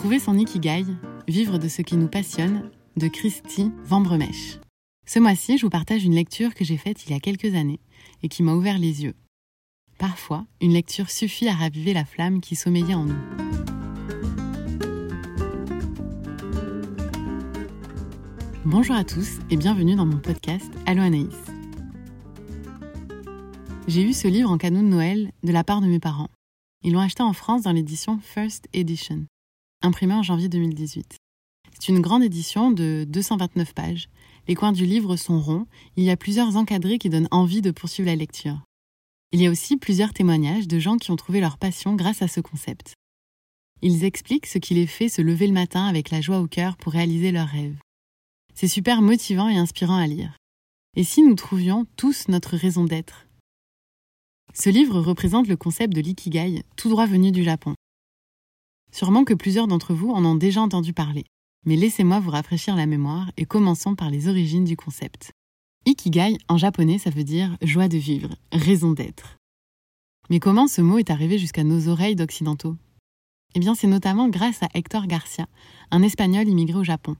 Trouver son ikigai, vivre de ce qui nous passionne, de Christy Vambremèche. Ce mois-ci, je vous partage une lecture que j'ai faite il y a quelques années et qui m'a ouvert les yeux. Parfois, une lecture suffit à raviver la flamme qui sommeillait en nous. Bonjour à tous et bienvenue dans mon podcast Allo Anaïs. J'ai eu ce livre en cadeau de Noël de la part de mes parents. Ils l'ont acheté en France dans l'édition First Edition, imprimée en janvier 2018. C'est une grande édition de 229 pages. Les coins du livre sont ronds, il y a plusieurs encadrés qui donnent envie de poursuivre la lecture. Il y a aussi plusieurs témoignages de gens qui ont trouvé leur passion grâce à ce concept. Ils expliquent ce qui les fait se lever le matin avec la joie au cœur pour réaliser leurs rêves. C'est super motivant et inspirant à lire. Et si nous trouvions tous notre raison d'être? Ce livre représente le concept de l'ikigai, tout droit venu du Japon. Sûrement que plusieurs d'entre vous en ont déjà entendu parler, mais laissez-moi vous rafraîchir la mémoire et commençons par les origines du concept. Ikigai, en japonais, ça veut dire joie de vivre, raison d'être. Mais comment ce mot est arrivé jusqu'à nos oreilles d'occidentaux? Eh bien, c'est notamment grâce à Hector Garcia, un Espagnol immigré au Japon.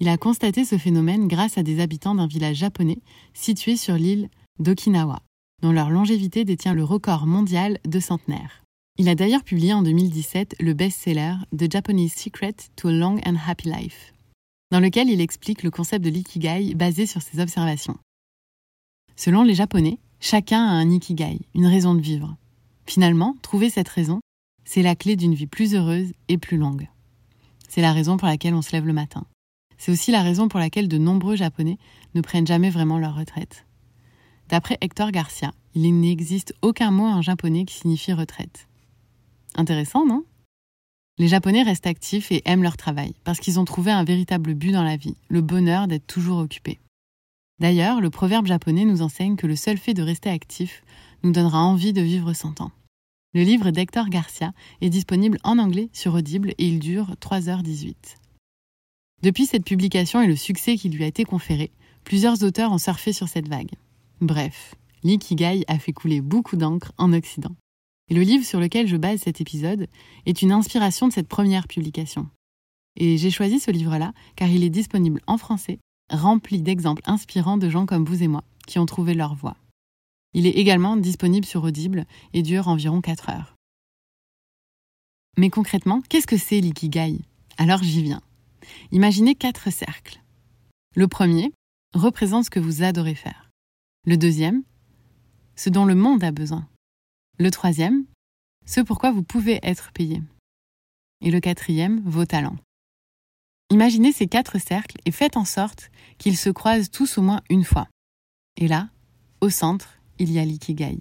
Il a constaté ce phénomène grâce à des habitants d'un village japonais situé sur l'île d'Okinawa, dont leur longévité détient le record mondial de centenaire. Il a d'ailleurs publié en 2017 le best-seller The Japanese Secret to a Long and Happy Life, dans lequel il explique le concept de l'ikigai basé sur ses observations. Selon les Japonais, chacun a un ikigai, une raison de vivre. Finalement, trouver cette raison, c'est la clé d'une vie plus heureuse et plus longue. C'est la raison pour laquelle on se lève le matin. C'est aussi la raison pour laquelle de nombreux Japonais ne prennent jamais vraiment leur retraite. D'après Hector Garcia, il n'existe aucun mot en japonais qui signifie retraite. Intéressant, non? Les Japonais restent actifs et aiment leur travail, parce qu'ils ont trouvé un véritable but dans la vie, le bonheur d'être toujours occupés. D'ailleurs, le proverbe japonais nous enseigne que le seul fait de rester actif nous donnera envie de vivre 100 ans. Le livre d'Hector Garcia est disponible en anglais sur Audible et il dure 3h18. Depuis cette publication et le succès qui lui a été conféré, plusieurs auteurs ont surfé sur cette vague. Bref, l'ikigai a fait couler beaucoup d'encre en Occident. Le livre sur lequel je base cet épisode est une inspiration de cette première publication. Et j'ai choisi ce livre-là car il est disponible en français, rempli d'exemples inspirants de gens comme vous et moi qui ont trouvé leur voie. Il est également disponible sur Audible et dure environ 4 heures. Mais concrètement, qu'est-ce que c'est l'ikigai? Alors j'y viens. Imaginez quatre cercles. Le premier représente ce que vous adorez faire. Le deuxième, ce dont le monde a besoin. Le troisième, ce pourquoi vous pouvez être payé. Et le quatrième, vos talents. Imaginez ces quatre cercles et faites en sorte qu'ils se croisent tous au moins une fois. Et là, au centre, il y a l'ikigai.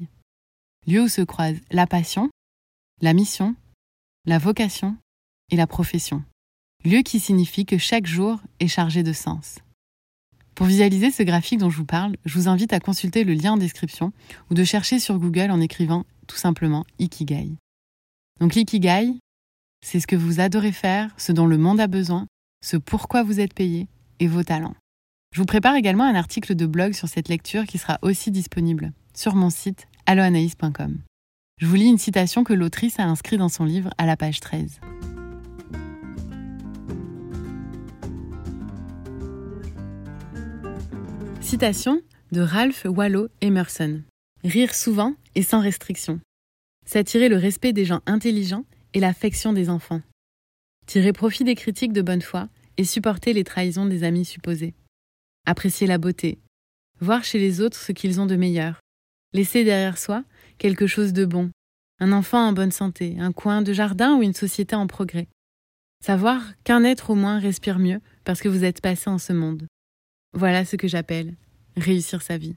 Lieu où se croisent la passion, la mission, la vocation et la profession lieu qui signifie que chaque jour est chargé de sens. Pour visualiser ce graphique dont je vous parle, je vous invite à consulter le lien en description ou de chercher sur Google en écrivant tout simplement Ikigai. Donc l'Ikigai, c'est ce que vous adorez faire, ce dont le monde a besoin, ce pourquoi vous êtes payé et vos talents. Je vous prépare également un article de blog sur cette lecture qui sera aussi disponible sur mon site alloanaïs.com. Je vous lis une citation que l'autrice a inscrite dans son livre à la page 13. Citation de Ralph Waldo Emerson. Rire souvent et sans restriction. S'attirer le respect des gens intelligents et l'affection des enfants. Tirer profit des critiques de bonne foi et supporter les trahisons des amis supposés. Apprécier la beauté. Voir chez les autres ce qu'ils ont de meilleur. Laisser derrière soi quelque chose de bon. Un enfant en bonne santé, un coin de jardin ou une société en progrès. Savoir qu'un être au moins respire mieux parce que vous êtes passé en ce monde. Voilà ce que j'appelle réussir sa vie.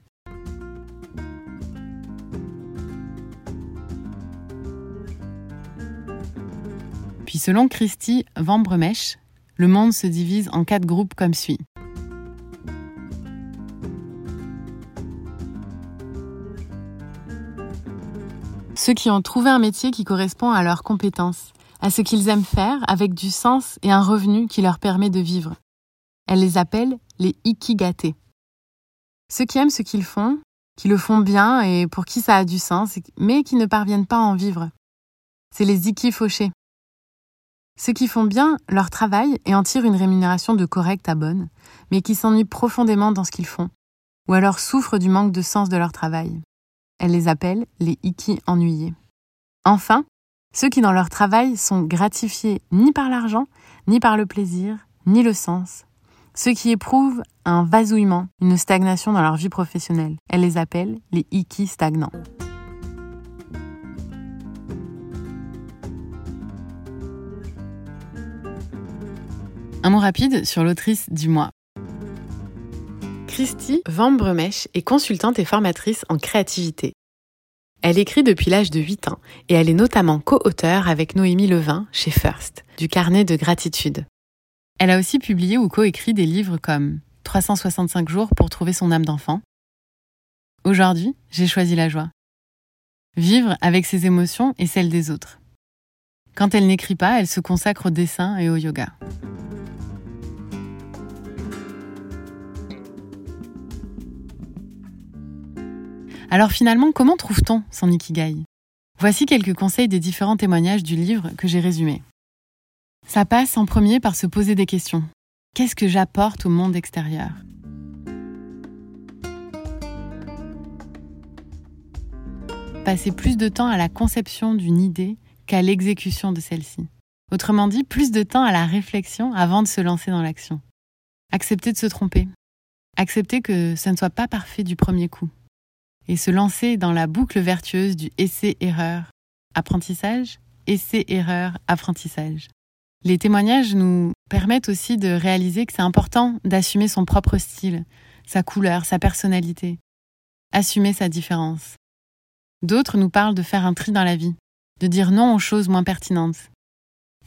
Selon Christy Vambremèche, le monde se divise en quatre groupes comme suit. Ceux qui ont trouvé un métier qui correspond à leurs compétences, à ce qu'ils aiment faire avec du sens et un revenu qui leur permet de vivre. Elle les appelle les ikigate. Ceux qui aiment ce qu'ils font, qui le font bien et pour qui ça a du sens, mais qui ne parviennent pas à en vivre. C'est les iki fauchés. Ceux qui font bien leur travail et en tirent une rémunération de correcte à bonne, mais qui s'ennuient profondément dans ce qu'ils font, ou alors souffrent du manque de sens de leur travail. Elle les appelle les iki ennuyés. Enfin, ceux qui dans leur travail sont gratifiés ni par l'argent, ni par le plaisir, ni le sens. Ceux qui éprouvent un vasouillement, une stagnation dans leur vie professionnelle. Elle les appelle les iki stagnants. Un mot rapide sur l'autrice du mois. Christy Van est consultante et formatrice en créativité. Elle écrit depuis l'âge de 8 ans et elle est notamment co-auteure avec Noémie Levin chez First, du carnet de gratitude. Elle a aussi publié ou co-écrit des livres comme 365 jours pour trouver son âme d'enfant. Aujourd'hui, j'ai choisi la joie. Vivre avec ses émotions et celles des autres. Quand elle n'écrit pas, elle se consacre au dessin et au yoga. Alors finalement, comment trouve-t-on son ikigai? Voici quelques conseils des différents témoignages du livre que j'ai résumé. Ça passe en premier par se poser des questions. Qu'est-ce que j'apporte au monde extérieur? Passer plus de temps à la conception d'une idée qu'à l'exécution de celle-ci. Autrement dit, plus de temps à la réflexion avant de se lancer dans l'action. Accepter de se tromper. Accepter que ce ne soit pas parfait du premier coup et se lancer dans la boucle vertueuse du essai-erreur, apprentissage, essai-erreur, apprentissage. Les témoignages nous permettent aussi de réaliser que c'est important d'assumer son propre style, sa couleur, sa personnalité, assumer sa différence. D'autres nous parlent de faire un tri dans la vie, de dire non aux choses moins pertinentes.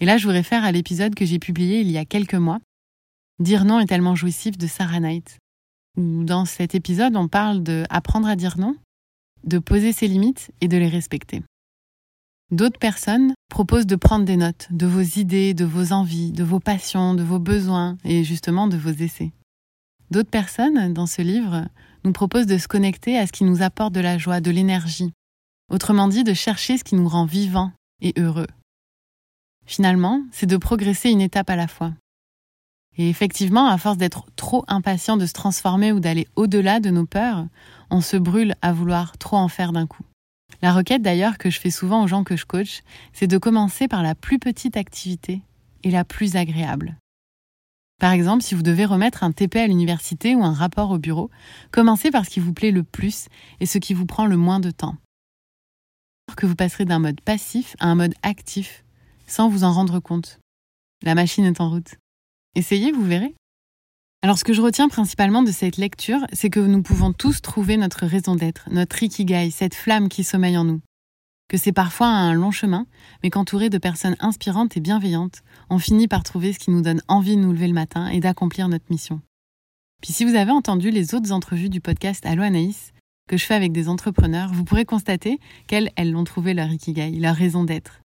Et là, je vous réfère à l'épisode que j'ai publié il y a quelques mois. Dire non est tellement jouissif de Sarah Knight dans cet épisode, on parle de apprendre à dire non, de poser ses limites et de les respecter. D'autres personnes proposent de prendre des notes de vos idées, de vos envies, de vos passions, de vos besoins et justement de vos essais. D'autres personnes, dans ce livre, nous proposent de se connecter à ce qui nous apporte de la joie, de l'énergie. Autrement dit, de chercher ce qui nous rend vivants et heureux. Finalement, c'est de progresser une étape à la fois. Et effectivement, à force d'être trop impatient de se transformer ou d'aller au-delà de nos peurs, on se brûle à vouloir trop en faire d'un coup. La requête d'ailleurs que je fais souvent aux gens que je coach, c'est de commencer par la plus petite activité et la plus agréable. Par exemple, si vous devez remettre un TP à l'université ou un rapport au bureau, commencez par ce qui vous plaît le plus et ce qui vous prend le moins de temps. Que vous passerez d'un mode passif à un mode actif sans vous en rendre compte. La machine est en route. Essayez, vous verrez. Alors ce que je retiens principalement de cette lecture, c'est que nous pouvons tous trouver notre raison d'être, notre ikigai, cette flamme qui sommeille en nous. Que c'est parfois un long chemin, mais qu'entouré de personnes inspirantes et bienveillantes, on finit par trouver ce qui nous donne envie de nous lever le matin et d'accomplir notre mission. Puis si vous avez entendu les autres entrevues du podcast Allo Anaïs, que je fais avec des entrepreneurs, vous pourrez constater qu'elles, elles l'ont trouvé leur ikigai, leur raison d'être.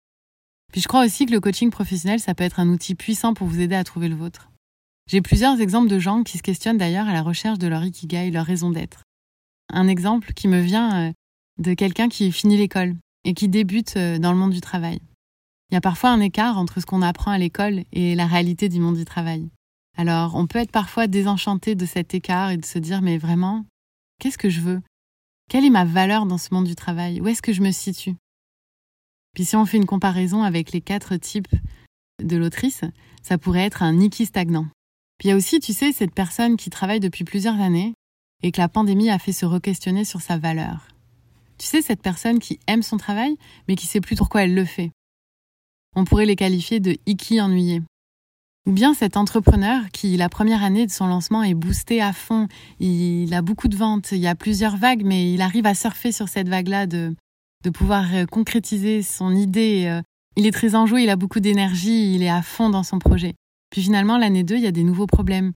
Puis je crois aussi que le coaching professionnel, ça peut être un outil puissant pour vous aider à trouver le vôtre. J'ai plusieurs exemples de gens qui se questionnent d'ailleurs à la recherche de leur ikigai, leur raison d'être. Un exemple qui me vient euh, de quelqu'un qui finit l'école et qui débute euh, dans le monde du travail. Il y a parfois un écart entre ce qu'on apprend à l'école et la réalité du monde du travail. Alors, on peut être parfois désenchanté de cet écart et de se dire, mais vraiment, qu'est-ce que je veux? Quelle est ma valeur dans ce monde du travail? Où est-ce que je me situe? Puis si on fait une comparaison avec les quatre types de l'autrice, ça pourrait être un Niki stagnant. Puis il y a aussi, tu sais, cette personne qui travaille depuis plusieurs années et que la pandémie a fait se re-questionner sur sa valeur. Tu sais, cette personne qui aime son travail, mais qui sait plus pourquoi elle le fait. On pourrait les qualifier de Iki ennuyé. Ou bien cet entrepreneur qui, la première année de son lancement, est boosté à fond, il a beaucoup de ventes, il y a plusieurs vagues, mais il arrive à surfer sur cette vague-là de de pouvoir euh, concrétiser son idée. Euh, il est très enjoué, il a beaucoup d'énergie, il est à fond dans son projet. Puis finalement, l'année 2, il y a des nouveaux problèmes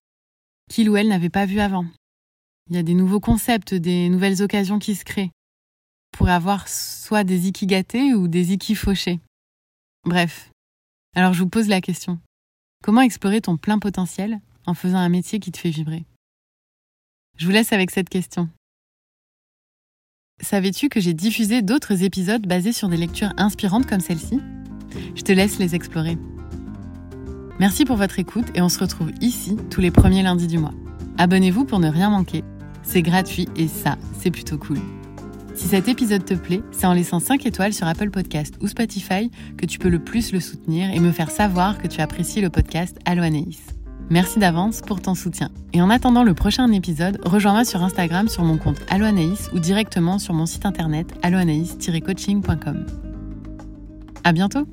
qu'il ou elle n'avait pas vus avant. Il y a des nouveaux concepts, des nouvelles occasions qui se créent pour avoir soit des ikigatés ou des ikifauchés. Bref. Alors je vous pose la question. Comment explorer ton plein potentiel en faisant un métier qui te fait vibrer? Je vous laisse avec cette question. Savais-tu que j'ai diffusé d'autres épisodes basés sur des lectures inspirantes comme celle-ci? Je te laisse les explorer. Merci pour votre écoute et on se retrouve ici tous les premiers lundis du mois. Abonnez-vous pour ne rien manquer. C'est gratuit et ça, c'est plutôt cool. Si cet épisode te plaît, c'est en laissant 5 étoiles sur Apple Podcast ou Spotify que tu peux le plus le soutenir et me faire savoir que tu apprécies le podcast Allo Anaïs. Merci d'avance pour ton soutien. Et en attendant le prochain épisode, rejoins-moi sur Instagram sur mon compte Allo Anaïs ou directement sur mon site internet alloanaïs-coaching.com. À bientôt!